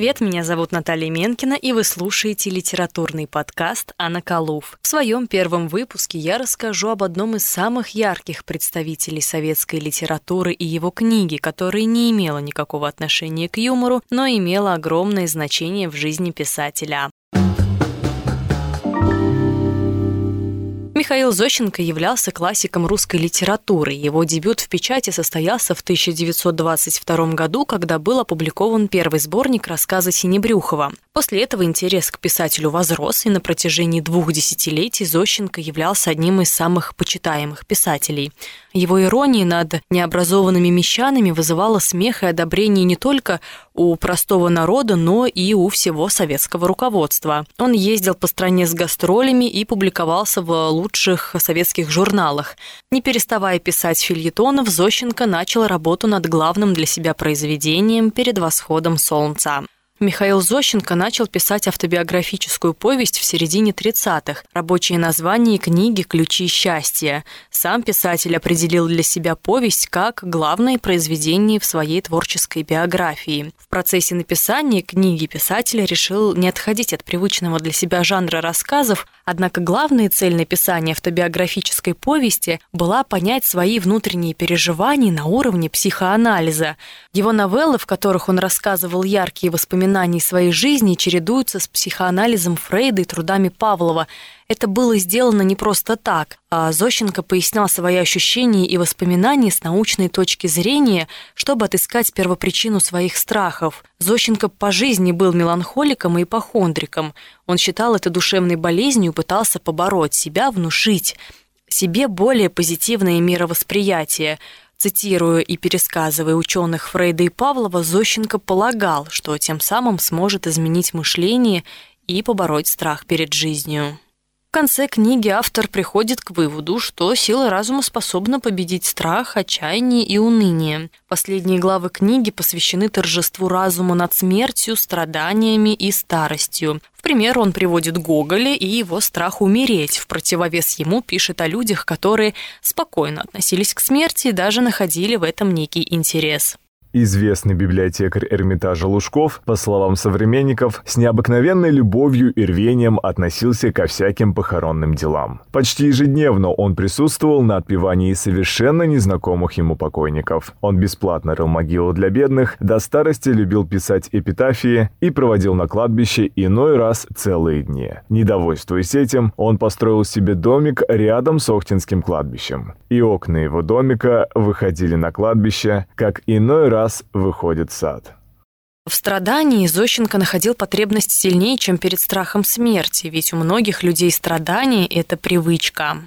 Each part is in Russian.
привет, меня зовут Наталья Менкина, и вы слушаете литературный подкаст «Анна Калув». В своем первом выпуске я расскажу об одном из самых ярких представителей советской литературы и его книги, которая не имела никакого отношения к юмору, но имела огромное значение в жизни писателя. Михаил Зощенко являлся классиком русской литературы. Его дебют в печати состоялся в 1922 году, когда был опубликован первый сборник рассказа Синебрюхова. После этого интерес к писателю возрос, и на протяжении двух десятилетий Зощенко являлся одним из самых почитаемых писателей. Его ирония над необразованными мещанами вызывала смех и одобрение не только у простого народа, но и у всего советского руководства. Он ездил по стране с гастролями и публиковался в лучших советских журналах. Не переставая писать фильетонов, Зощенко начал работу над главным для себя произведением «Перед восходом солнца». Михаил Зощенко начал писать автобиографическую повесть в середине 30-х. Рабочее название книги «Ключи счастья». Сам писатель определил для себя повесть как главное произведение в своей творческой биографии. В процессе написания книги писатель решил не отходить от привычного для себя жанра рассказов, однако главная цель написания автобиографической повести была понять свои внутренние переживания на уровне психоанализа. Его новеллы, в которых он рассказывал яркие воспоминания воспоминаний своей жизни чередуются с психоанализом Фрейда и трудами Павлова. Это было сделано не просто так, а Зощенко пояснял свои ощущения и воспоминания с научной точки зрения, чтобы отыскать первопричину своих страхов. Зощенко по жизни был меланхоликом и ипохондриком. Он считал это душевной болезнью и пытался побороть себя, внушить себе более позитивное мировосприятие – Цитируя и пересказывая ученых Фрейда и Павлова, Зощенко полагал, что тем самым сможет изменить мышление и побороть страх перед жизнью. В конце книги автор приходит к выводу, что сила разума способна победить страх, отчаяние и уныние. Последние главы книги посвящены торжеству разума над смертью, страданиями и старостью. В пример он приводит Гоголя и его страх умереть. В противовес ему пишет о людях, которые спокойно относились к смерти и даже находили в этом некий интерес. Известный библиотекарь Эрмитажа Лужков, по словам современников, с необыкновенной любовью и рвением относился ко всяким похоронным делам. Почти ежедневно он присутствовал на отпевании совершенно незнакомых ему покойников. Он бесплатно рыл могилу для бедных, до старости любил писать эпитафии и проводил на кладбище иной раз целые дни. Недовольствуясь этим, он построил себе домик рядом с Охтинским кладбищем. И окна его домика выходили на кладбище, как иной раз раз выходит сад. В страдании Зощенко находил потребность сильнее, чем перед страхом смерти, ведь у многих людей страдание – это привычка.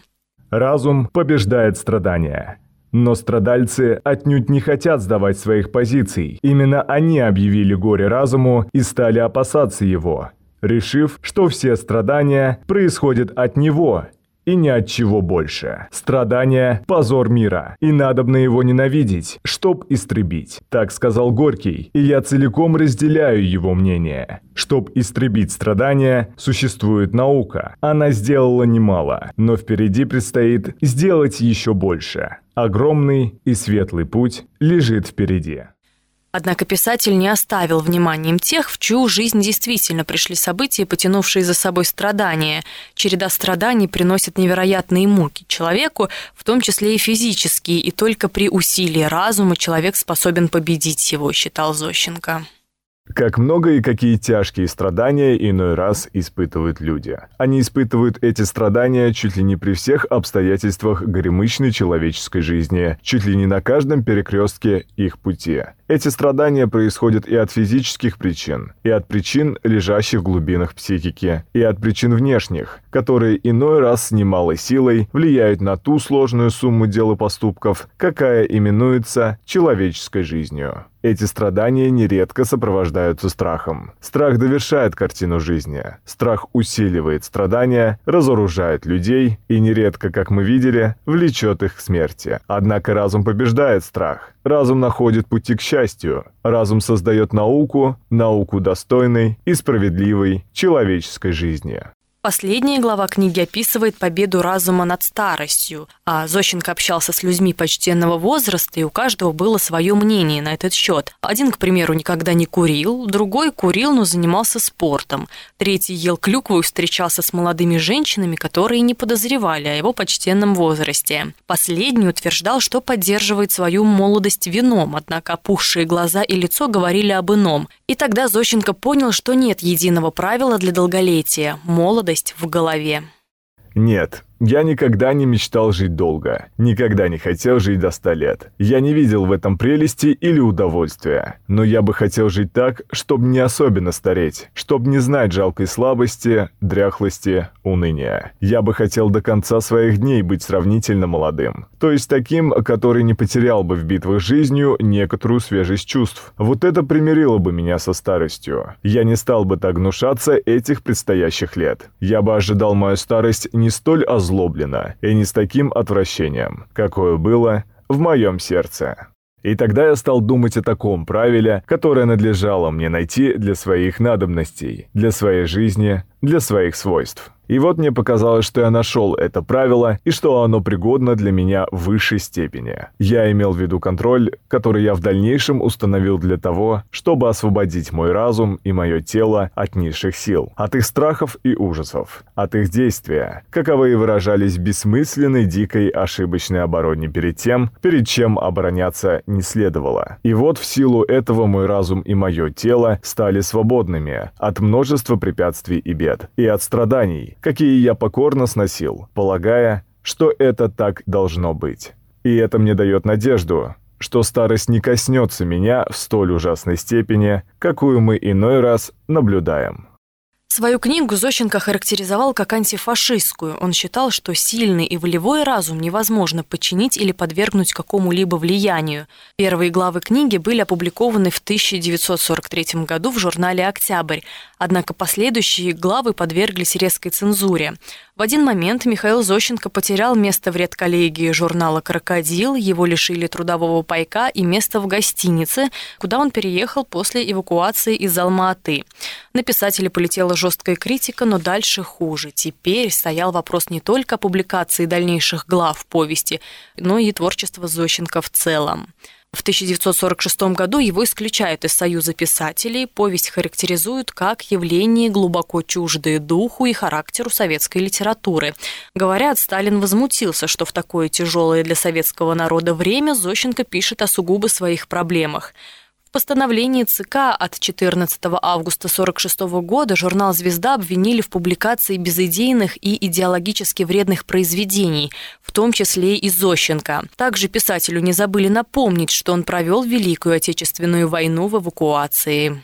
Разум побеждает страдания. Но страдальцы отнюдь не хотят сдавать своих позиций. Именно они объявили горе разуму и стали опасаться его, решив, что все страдания происходят от него – и ни от чего больше. Страдание – позор мира, и надобно его ненавидеть, чтоб истребить. Так сказал Горький, и я целиком разделяю его мнение. Чтоб истребить страдания, существует наука. Она сделала немало, но впереди предстоит сделать еще больше. Огромный и светлый путь лежит впереди. Однако писатель не оставил вниманием тех, в чью жизнь действительно пришли события, потянувшие за собой страдания. Череда страданий приносит невероятные муки человеку, в том числе и физические, и только при усилии разума человек способен победить его, считал Зощенко. Как много и какие тяжкие страдания иной раз испытывают люди. Они испытывают эти страдания чуть ли не при всех обстоятельствах горемычной человеческой жизни, чуть ли не на каждом перекрестке их пути. Эти страдания происходят и от физических причин, и от причин, лежащих в глубинах психики, и от причин внешних, которые иной раз с немалой силой влияют на ту сложную сумму дел и поступков, какая именуется человеческой жизнью. Эти страдания нередко сопровождаются страхом. Страх довершает картину жизни. Страх усиливает страдания, разоружает людей и нередко, как мы видели, влечет их к смерти. Однако разум побеждает страх. Разум находит пути к счастью. Разум создает науку, науку достойной и справедливой человеческой жизни. Последняя глава книги описывает победу разума над старостью, а Зощенко общался с людьми почтенного возраста, и у каждого было свое мнение на этот счет. Один, к примеру, никогда не курил, другой курил, но занимался спортом, третий ел клюкву и встречался с молодыми женщинами, которые не подозревали о его почтенном возрасте. Последний утверждал, что поддерживает свою молодость вином, однако опухшие глаза и лицо говорили об ином. И тогда Зощенко понял, что нет единого правила для долголетия – молодость молодость в голове. Нет, я никогда не мечтал жить долго, никогда не хотел жить до 100 лет. Я не видел в этом прелести или удовольствия. Но я бы хотел жить так, чтобы не особенно стареть, чтобы не знать жалкой слабости, дряхлости, уныния. Я бы хотел до конца своих дней быть сравнительно молодым. То есть таким, который не потерял бы в битвах жизнью некоторую свежесть чувств. Вот это примирило бы меня со старостью. Я не стал бы так гнушаться этих предстоящих лет. Я бы ожидал мою старость не столь озлобленной, озлобленно и не с таким отвращением, какое было в моем сердце. И тогда я стал думать о таком правиле, которое надлежало мне найти для своих надобностей, для своей жизни, для своих свойств. И вот мне показалось, что я нашел это правило и что оно пригодно для меня в высшей степени. Я имел в виду контроль, который я в дальнейшем установил для того, чтобы освободить мой разум и мое тело от низших сил, от их страхов и ужасов, от их действия, каковые выражались в бессмысленной, дикой, ошибочной обороне перед тем, перед чем обороняться не следовало. И вот в силу этого мой разум и мое тело стали свободными от множества препятствий и бед, и от страданий, какие я покорно сносил, полагая, что это так должно быть. И это мне дает надежду, что старость не коснется меня в столь ужасной степени, какую мы иной раз наблюдаем. Свою книгу Зощенко характеризовал как антифашистскую. Он считал, что сильный и волевой разум невозможно подчинить или подвергнуть какому-либо влиянию. Первые главы книги были опубликованы в 1943 году в журнале «Октябрь», однако последующие главы подверглись резкой цензуре. В один момент Михаил Зощенко потерял место в редколлегии журнала «Крокодил», его лишили трудового пайка и места в гостинице, куда он переехал после эвакуации из Алма-Аты. На писателя полетела жесткая критика, но дальше хуже. Теперь стоял вопрос не только публикации дальнейших глав повести, но и творчества Зощенко в целом. В 1946 году его исключают из Союза писателей. Повесть характеризуют как явление глубоко чуждое духу и характеру советской литературы. Говорят, Сталин возмутился, что в такое тяжелое для советского народа время Зощенко пишет о сугубо своих проблемах постановлении ЦК от 14 августа 1946 года журнал «Звезда» обвинили в публикации безыдейных и идеологически вредных произведений, в том числе и Зощенко. Также писателю не забыли напомнить, что он провел Великую Отечественную войну в эвакуации.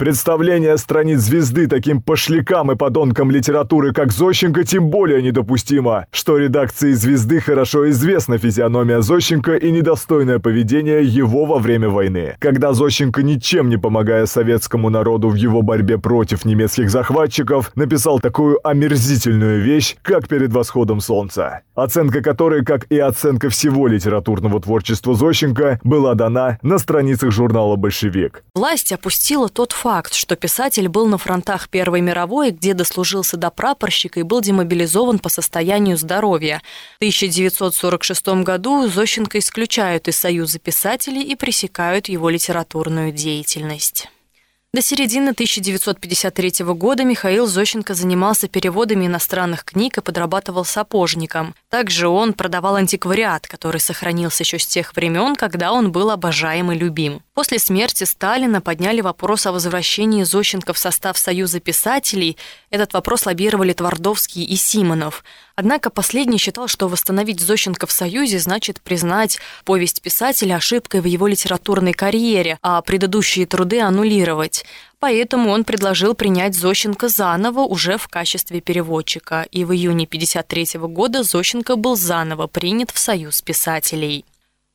Представление страниц звезды таким пошлякам и подонкам литературы, как Зощенко, тем более недопустимо, что редакции звезды хорошо известна физиономия Зощенко и недостойное поведение его во время войны, когда Зощенко, ничем не помогая советскому народу в его борьбе против немецких захватчиков, написал такую омерзительную вещь, как «Перед восходом солнца», оценка которой, как и оценка всего литературного творчества Зощенко, была дана на страницах журнала «Большевик». Власть опустила тот факт, факт, что писатель был на фронтах Первой мировой, где дослужился до прапорщика и был демобилизован по состоянию здоровья. В 1946 году Зощенко исключают из Союза писателей и пресекают его литературную деятельность. До середины 1953 года Михаил Зощенко занимался переводами иностранных книг и подрабатывал сапожником. Также он продавал антиквариат, который сохранился еще с тех времен, когда он был обожаем и любим. После смерти Сталина подняли вопрос о возвращении Зощенко в состав Союза писателей. Этот вопрос лоббировали Твардовский и Симонов. Однако последний считал, что восстановить Зощенко в Союзе значит признать повесть писателя ошибкой в его литературной карьере, а предыдущие труды аннулировать. Поэтому он предложил принять Зощенко заново уже в качестве переводчика. И в июне 1953 года Зощенко был заново принят в Союз писателей.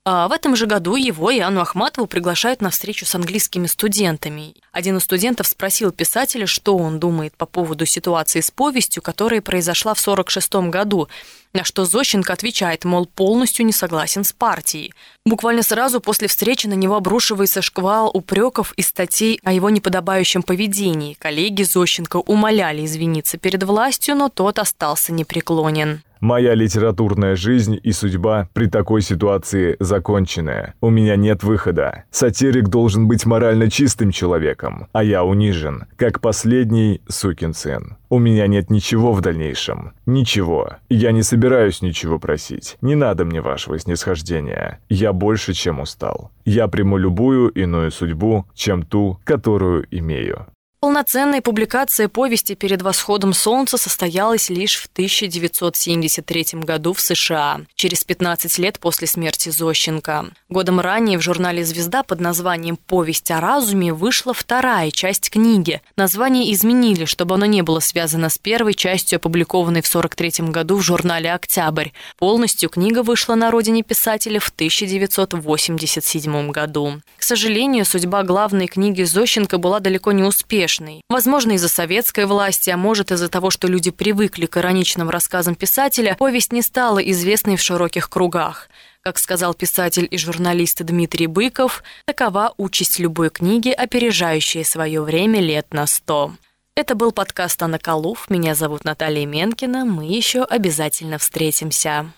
А в этом же году его и Анну Ахматову приглашают на встречу с английскими студентами. Один из студентов спросил писателя, что он думает по поводу ситуации с повестью, которая произошла в 1946 году, на что Зощенко отвечает, мол, полностью не согласен с партией. Буквально сразу после встречи на него обрушивается шквал упреков и статей о его неподобающем поведении. Коллеги Зощенко умоляли извиниться перед властью, но тот остался непреклонен. Моя литературная жизнь и судьба при такой ситуации законченная. У меня нет выхода. Сатирик должен быть морально чистым человеком, а я унижен, как последний сукин сын. У меня нет ничего в дальнейшем. Ничего. Я не собираюсь ничего просить. Не надо мне вашего снисхождения. Я больше, чем устал. Я приму любую иную судьбу, чем ту, которую имею. Полноценная публикация повести «Перед восходом солнца» состоялась лишь в 1973 году в США, через 15 лет после смерти Зощенко. Годом ранее в журнале «Звезда» под названием «Повесть о разуме» вышла вторая часть книги. Название изменили, чтобы оно не было связано с первой частью, опубликованной в 1943 году в журнале «Октябрь». Полностью книга вышла на родине писателя в 1987 году. К сожалению, судьба главной книги Зощенко была далеко не успешной успешной. Возможно, из-за советской власти, а может из-за того, что люди привыкли к ироничным рассказам писателя, повесть не стала известной в широких кругах. Как сказал писатель и журналист Дмитрий Быков, такова участь любой книги, опережающей свое время лет на сто. Это был подкаст «Анна Калуф». Меня зовут Наталья Менкина. Мы еще обязательно встретимся.